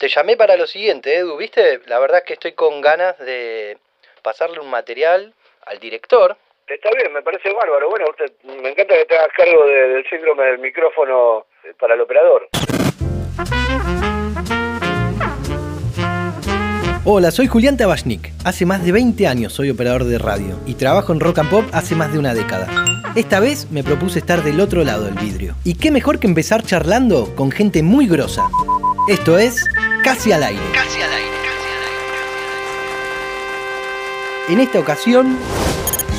Te llamé para lo siguiente, Edu, ¿viste? La verdad es que estoy con ganas de pasarle un material al director. Está bien, me parece bárbaro. Bueno, usted, me encanta que te hagas cargo de- del síndrome del micrófono eh, para el operador. Hola, soy Julián Tabachnik. Hace más de 20 años soy operador de radio y trabajo en Rock and Pop hace más de una década. Esta vez me propuse estar del otro lado del vidrio. Y qué mejor que empezar charlando con gente muy grosa. Esto es Casi al aire. Casi al aire. En esta ocasión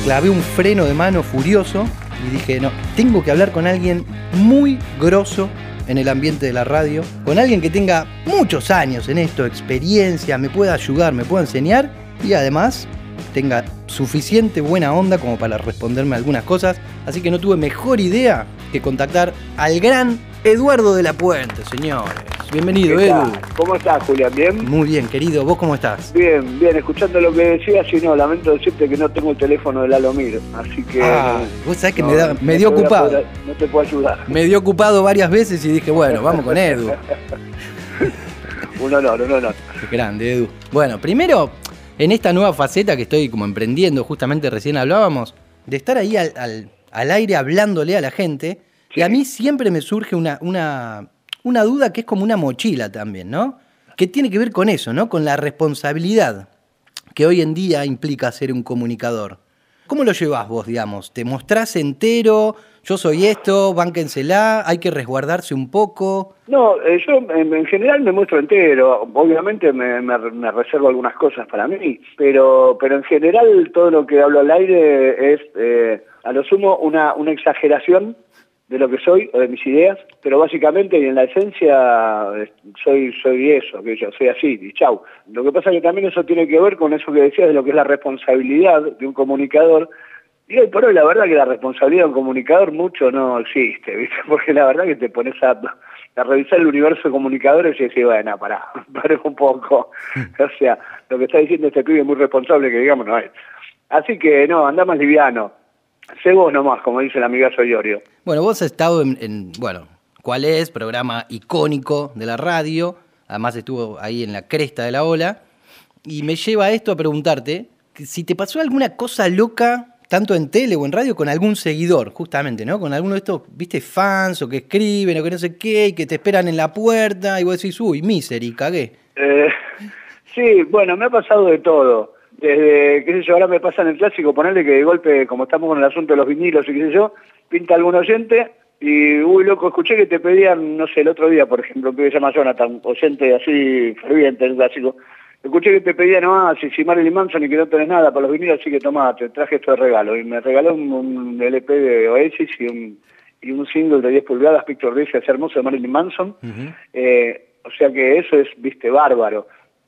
clavé un freno de mano furioso y dije, no, tengo que hablar con alguien muy grosso en el ambiente de la radio, con alguien que tenga muchos años en esto, experiencia, me pueda ayudar, me pueda enseñar y además tenga suficiente buena onda como para responderme algunas cosas, así que no tuve mejor idea que contactar al gran Eduardo de la Puente, señores. Bienvenido, ¿Qué Edu. tal? ¿Cómo estás, Julián? ¿Bien? Muy bien, querido, ¿vos cómo estás? Bien, bien, escuchando lo que decías y no, lamento decirte que no tengo el teléfono del Alomir, así que... Ah, vos sabés que no, me, da- me no dio ocupado. poder- no te puedo ayudar. Me dio ocupado varias veces y dije, bueno, vamos con Edu. Un honor, un honor. Grande, Edu. Bueno, primero, en esta nueva faceta que estoy como emprendiendo, justamente recién hablábamos, de estar ahí al, al- al aire hablándole a la gente, y a mí siempre me surge una, una, una duda que es como una mochila también, ¿no? Que tiene que ver con eso, ¿no? Con la responsabilidad que hoy en día implica ser un comunicador. ¿Cómo lo llevas vos, digamos? ¿Te mostrás entero? Yo soy esto, bánquensela, hay que resguardarse un poco. No, eh, yo en, en general me muestro entero. Obviamente me, reservo algunas cosas para mí, pero, pero en general todo lo que hablo al aire es, eh, a lo sumo, una exageración de lo que soy o de mis ideas, pero básicamente y en la esencia eh, soy soy eso, que yo soy así y chau. Lo que pasa es que también eso tiene que ver con eso que decías de lo que es la responsabilidad de un comunicador y hoy por hoy la verdad que la responsabilidad de un comunicador mucho no existe, ¿viste? Porque la verdad que te pones a, a revisar el universo de comunicadores y decís, bueno, pará, pará un poco. O sea, lo que está diciendo este pibe es muy responsable que digamos no es. Así que no, anda más liviano. Sé vos nomás, como dice el amigazo Iorio. Bueno, vos has estado en, en, bueno, ¿cuál es? Programa icónico de la radio, además estuvo ahí en la cresta de la ola, y me lleva esto a preguntarte que si te pasó alguna cosa loca, tanto en tele o en radio, con algún seguidor, justamente, ¿no? Con alguno de estos, viste, fans o que escriben o que no sé qué, y que te esperan en la puerta, y vos decís, uy, misery, cagué. Eh, sí, bueno, me ha pasado de todo. Desde, qué sé yo, ahora me pasa en el clásico, ponerle que de golpe, como estamos con el asunto de los vinilos y qué sé yo, pinta algún oyente y, uy, loco, escuché que te pedían, no sé, el otro día, por ejemplo, que se llama Jonathan, oyente así ferviente, el clásico. Escuché que te pedían, no, si, si Marilyn Manson y que no tenés nada para los vinilos, así que tomá, te traje esto de regalo. Y me regaló un, un LP de Oasis y un, y un single de 10 pulgadas, Picture This, hermoso de Marilyn Manson. Eh, o sea que eso es, viste, bárbaro,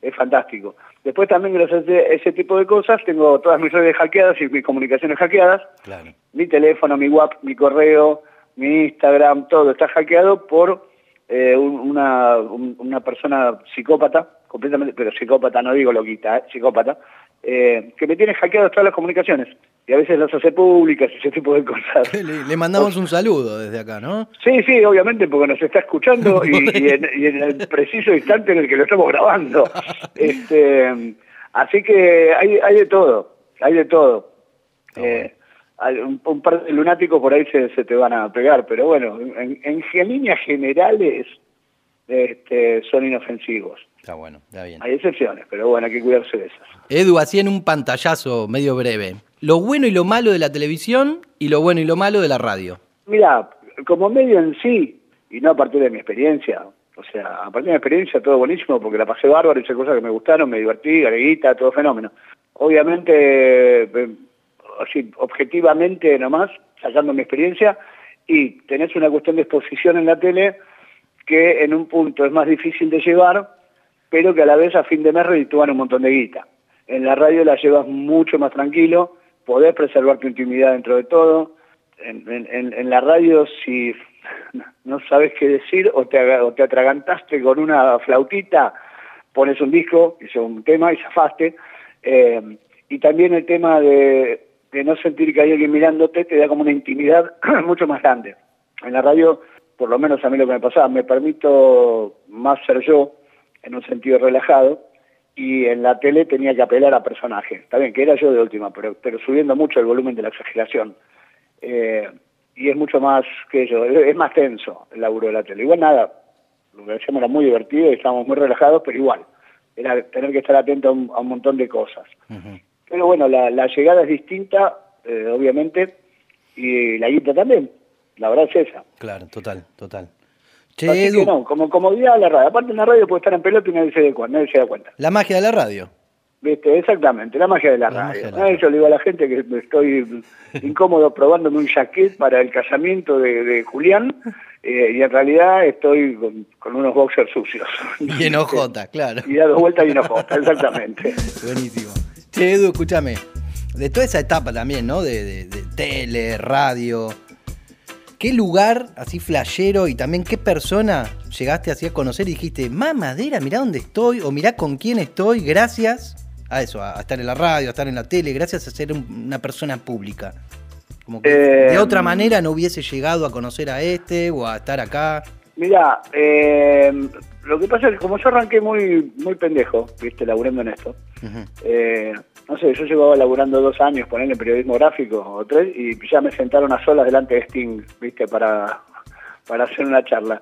es fantástico. Después también gracias a ese tipo de cosas tengo todas mis redes hackeadas y mis comunicaciones hackeadas. Claro. Mi teléfono, mi WhatsApp, mi correo, mi Instagram, todo está hackeado por eh, un- una, un- una persona psicópata, completamente, pero psicópata no digo loquita, eh, psicópata, eh, que me tiene hackeadas todas las comunicaciones y a veces las hace públicas y ese tipo de cosas. Le, le mandamos un saludo desde acá, ¿no? Sí, sí, obviamente, porque nos está escuchando y, y en, y en el preciso instante en el que lo estamos grabando. Este, así que hay, hay de todo, hay de todo. Eh, hay un, un par de lunáticos por ahí se, se te van a pegar, pero bueno, en, en, en líneas generales este, son inofensivos. Está bueno, está bien. Hay excepciones, pero bueno, hay que cuidarse de esas. Edu, así en un pantallazo medio breve. Lo bueno y lo malo de la televisión y lo bueno y lo malo de la radio. Mira, como medio en sí, y no a partir de mi experiencia, o sea, a partir de mi experiencia todo buenísimo porque la pasé bárbaro, hice cosas que me gustaron, me divertí, gareguita, todo fenómeno. Obviamente, eh, así, objetivamente nomás, sacando mi experiencia, y tenés una cuestión de exposición en la tele que en un punto es más difícil de llevar, pero que a la vez a fin de mes reditúan un montón de guita. En la radio la llevas mucho más tranquilo, podés preservar tu intimidad dentro de todo. En, la radio si no sabes qué decir o te, o te atragantaste con una flautita, pones un disco, hizo un tema y zafaste. Eh, y también el tema de, de no sentir que hay alguien mirándote te da como una intimidad mucho más grande. En la radio, por lo menos a mí lo que me pasaba, me permito más ser yo, en un sentido relajado, y en la tele tenía que apelar a personajes. Está bien, que era yo de última, pero, pero subiendo mucho el volumen de la exageración. Eh, y es mucho más que yo, es más tenso el laburo de la tele. Igual nada, lo que hacíamos era muy divertido y estábamos muy relajados, pero igual, era tener que estar atento a un, montón de cosas. Pero bueno, la, llegada es distinta, eh, obviamente, y la guita también, la verdad es esa. Claro, total, total. Che, Así que no, como comodidad la radio. Aparte en la radio puede estar en pelota y nadie se, da, nadie se da cuenta. La magia de la radio. ¿Viste? Exactamente, la magia de la, radio. Yo le digo a la gente que estoy incómodo probándome un jaquet para el casamiento de, Julián eh, y en realidad estoy con, unos boxers sucios. Y en OJ, claro. Y dado vuelta y en OJ, exactamente. Buenísimo. Che, Edu, escúchame. De toda esa etapa también, ¿no? De, de tele, radio, ¿Qué lugar así flashero y también qué persona llegaste así a conocer y dijiste, mamadera, mirá dónde estoy o mirá con quién estoy gracias a eso, a, estar en la radio, a estar en la tele, gracias a ser una persona pública? Como que de otra eh, manera no hubiese llegado a conocer a este o a estar acá. Mirá, eh, lo que pasa es que como yo arranqué muy muy pendejo, viste, laburando en esto, no sé, yo llevaba laburando dos años, ponerle en periodismo gráfico o tres, y ya me sentaron a solas delante de Sting, viste, para, para hacer una charla.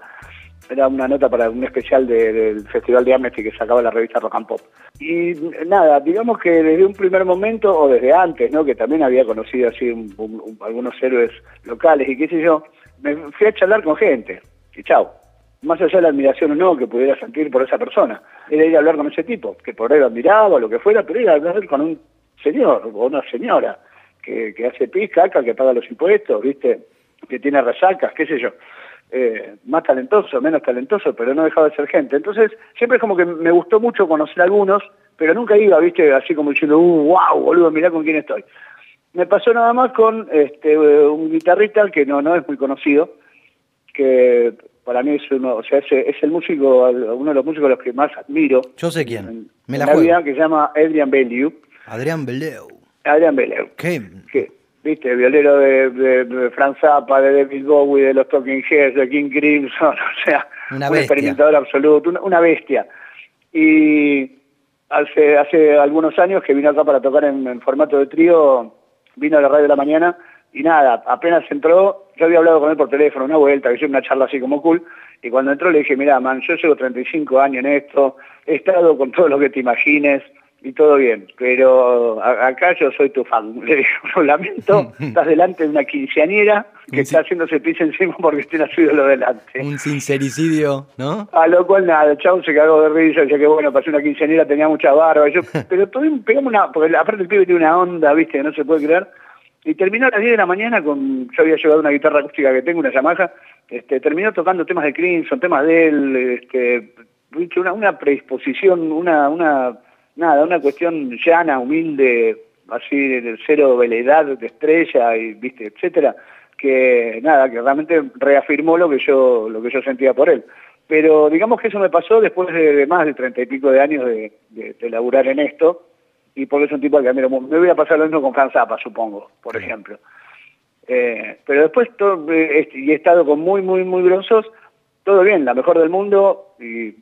Era una nota para un especial del Festival de Amnesty que sacaba la revista Rock and Pop. Y nada, digamos que desde un primer momento, o desde antes, ¿no? que también había conocido así algunos héroes locales y qué sé yo, me fui a charlar con gente. Y chao más allá de la admiración o no que pudiera sentir por esa persona, era ir a hablar con ese tipo, que por él admiraba o lo que fuera, pero ir a hablar con un señor o una señora que, que hace pis, que paga los impuestos, ¿viste? Que tiene resacas, qué sé yo. Eh, más talentoso, menos talentoso, pero no dejaba de ser gente. Entonces, siempre es como que me gustó mucho conocer a algunos, pero nunca iba, ¿viste? Así como diciendo, uh, wow, boludo, mirá con quién estoy. Me pasó nada más con este, un guitarrista que no, no es muy conocido, que para mí es uno, o sea, es, el músico, uno de los músicos a los que más admiro. Yo sé quién. Me la, vida, que se llama Adrian Bellew. Adrián Bellew. Adrián Bellew. ¿Qué? ¿Viste? Violero de, de, Franz Zappa, de David Bowie, de los Talking Heads, de King Crimson, o sea, un experimentador absoluto, una, bestia. Y hace, hace algunos años que vino acá para tocar en, en formato de trío, vino a la radio de la mañana y nada, apenas entró, yo había hablado con él por teléfono una vuelta, que hice una charla así como cool, y cuando entró le dije, mira, man, yo llevo 35 años en esto, he estado con todo lo que te imagines, y todo bien, pero acá yo soy tu fan. Le dije, lo lamento, estás delante de una quinceañera que está haciéndose pis encima porque tiene a su ídolo delante. Un sincericidio, ¿no? A lo cual nada, el chavo se cagó de risa, decía que bueno, pasé una quinceañera, tenía mucha barba, yo, pero pegamos una, porque aparte el pibe tiene una onda, viste, que no se puede creer, y terminó a las 10 de la mañana con, yo había llevado una guitarra acústica que tengo, una Yamaha, este, terminó tocando temas de Crimson, temas de él, este, una, una predisposición, una, una, nada, una cuestión llana, humilde, así de cero veledad de estrella y viste, etcétera, que nada, que realmente reafirmó lo que yo, lo que yo sentía por él. Pero digamos que eso me pasó después de, más de treinta y pico de años de, de, de laburar en esto, y porque es un tipo que admiro Me voy a pasar lo mismo con Franz Zappa, supongo, por ejemplo. Eh, pero después, todo, eh, y he estado con muy, muy, muy grosos, todo bien, la mejor del mundo, y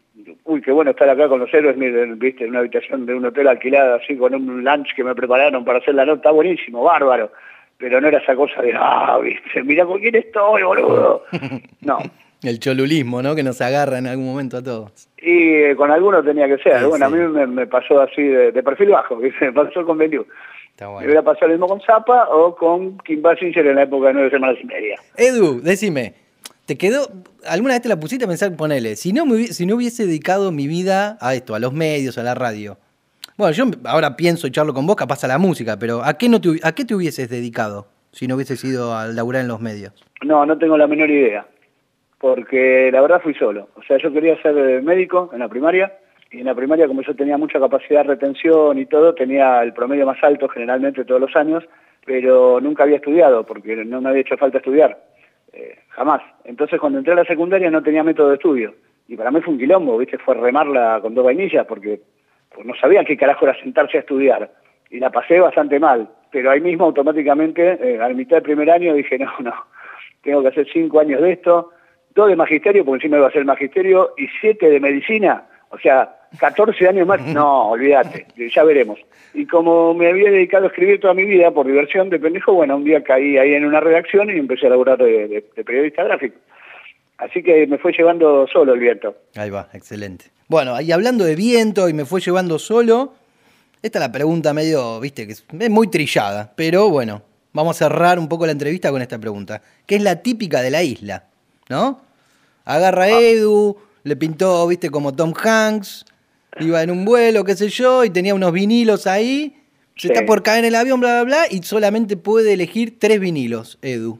uy, qué bueno estar acá con los héroes, viste, en una habitación de un hotel alquilada, así con un lunch que me prepararon para hacer la nota, está buenísimo, bárbaro, pero no era esa cosa de, ah, viste, mira con quién estoy, boludo. No, el cholulismo, ¿no? Que nos agarra en algún momento a todos. Y eh, con algunos tenía que ser. bueno, a mí me, pasó así de, perfil bajo, que me pasó con Beliu. Me hubiera pasado lo mismo con Zappa o con Kim Basinger en la época de nueve semanas y media. Edu, decime, ¿te quedó, alguna vez te la pusiste a pensar, ponele, si no, me, si no hubiese dedicado mi vida a esto, a los medios, a la radio? Bueno, yo ahora pienso y charlo con vos, capaz a la música, pero ¿a qué, no te, ¿a qué te hubieses dedicado si no hubieses ido a laburar en los medios? No, no tengo la menor idea porque la verdad fui solo. O sea, yo quería ser médico en la primaria, y en la primaria como yo tenía mucha capacidad de retención y todo, tenía el promedio más alto generalmente todos los años, pero nunca había estudiado, porque no me había hecho falta estudiar, eh, jamás. Entonces cuando entré a la secundaria no tenía método de estudio, y para mí fue un quilombo, ¿viste? Fue remarla con dos vainillas, porque pues, no sabía qué carajo era sentarse a estudiar, y la pasé bastante mal, pero ahí mismo automáticamente, eh, a la mitad del primer año dije, no, no, tengo que hacer cinco años de esto, dos de magisterio, porque encima iba a ser magisterio, y siete de medicina, o sea, 14 años más, no, olvídate, ya veremos. Y como me había dedicado a escribir toda mi vida por diversión de pendejo, bueno, un día caí ahí en una redacción y empecé a laburar de, periodista gráfico. Así que me fue llevando solo el viento. Ahí va, excelente. Bueno, y hablando de viento y me fue llevando solo, esta es la pregunta medio, viste, que es muy trillada, pero bueno, vamos a cerrar un poco la entrevista con esta pregunta, que es la típica de la isla, ¿no? Agarra a. Edu, le pintó, viste, como Tom Hanks, iba en un vuelo, qué sé yo, y tenía unos vinilos ahí, se está por caer en el avión, bla, bla, bla, y solamente puede elegir tres vinilos, Edu.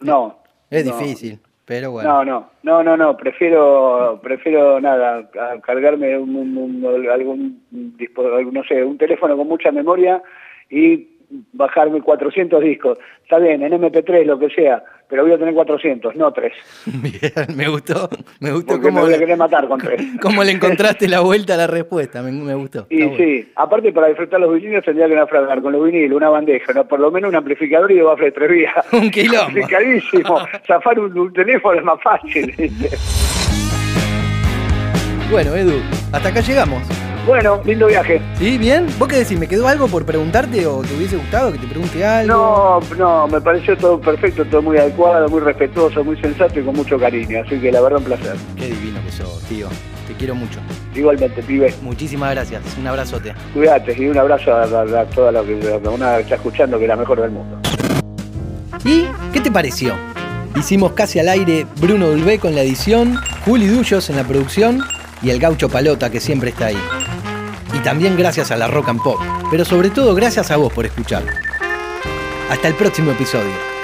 No. Es difícil, pero bueno. No, no, no, no, no, prefiero, prefiero nada, cargarme un, algún, no sé, un teléfono con mucha memoria y bajarme 400 discos. Está bien, en MP3, lo que sea, pero voy a tener 400, no 3. Bien, me gustó. Me gustó cómo, me voy a matar con 3. Cómo le encontraste la vuelta a la respuesta, me, gustó. Y sí, aparte para disfrutar los vinilos tendría que naufragar con los vinilos, una bandeja, ¿no? por lo menos un amplificador y dos bafles de tres vías. Un quilombo. Complicadísimo. Zafar un, teléfono es más fácil. bueno, Edu, hasta acá llegamos. Bueno, lindo viaje. ¿Sí? ¿Bien? ¿Vos qué decís? ¿Me quedó algo por preguntarte o te hubiese gustado que te pregunte algo? No, no, me pareció todo perfecto, todo muy adecuado, muy respetuoso, muy sensato y con mucho cariño. Así que la verdad, un placer. Qué divino que sos, tío. Te quiero mucho. Igualmente, pibe. Muchísimas gracias. Un abrazote. Cuídate y un abrazo a, toda la que una está escuchando, que es la mejor del mundo. ¿Y qué te pareció? Hicimos casi al aire Bruno Dulbé con la edición, Juli Dullos en la producción y el gaucho Palota que siempre está ahí y también gracias a la Rock and Pop, pero sobre todo gracias a vos por escuchar. Hasta el próximo episodio.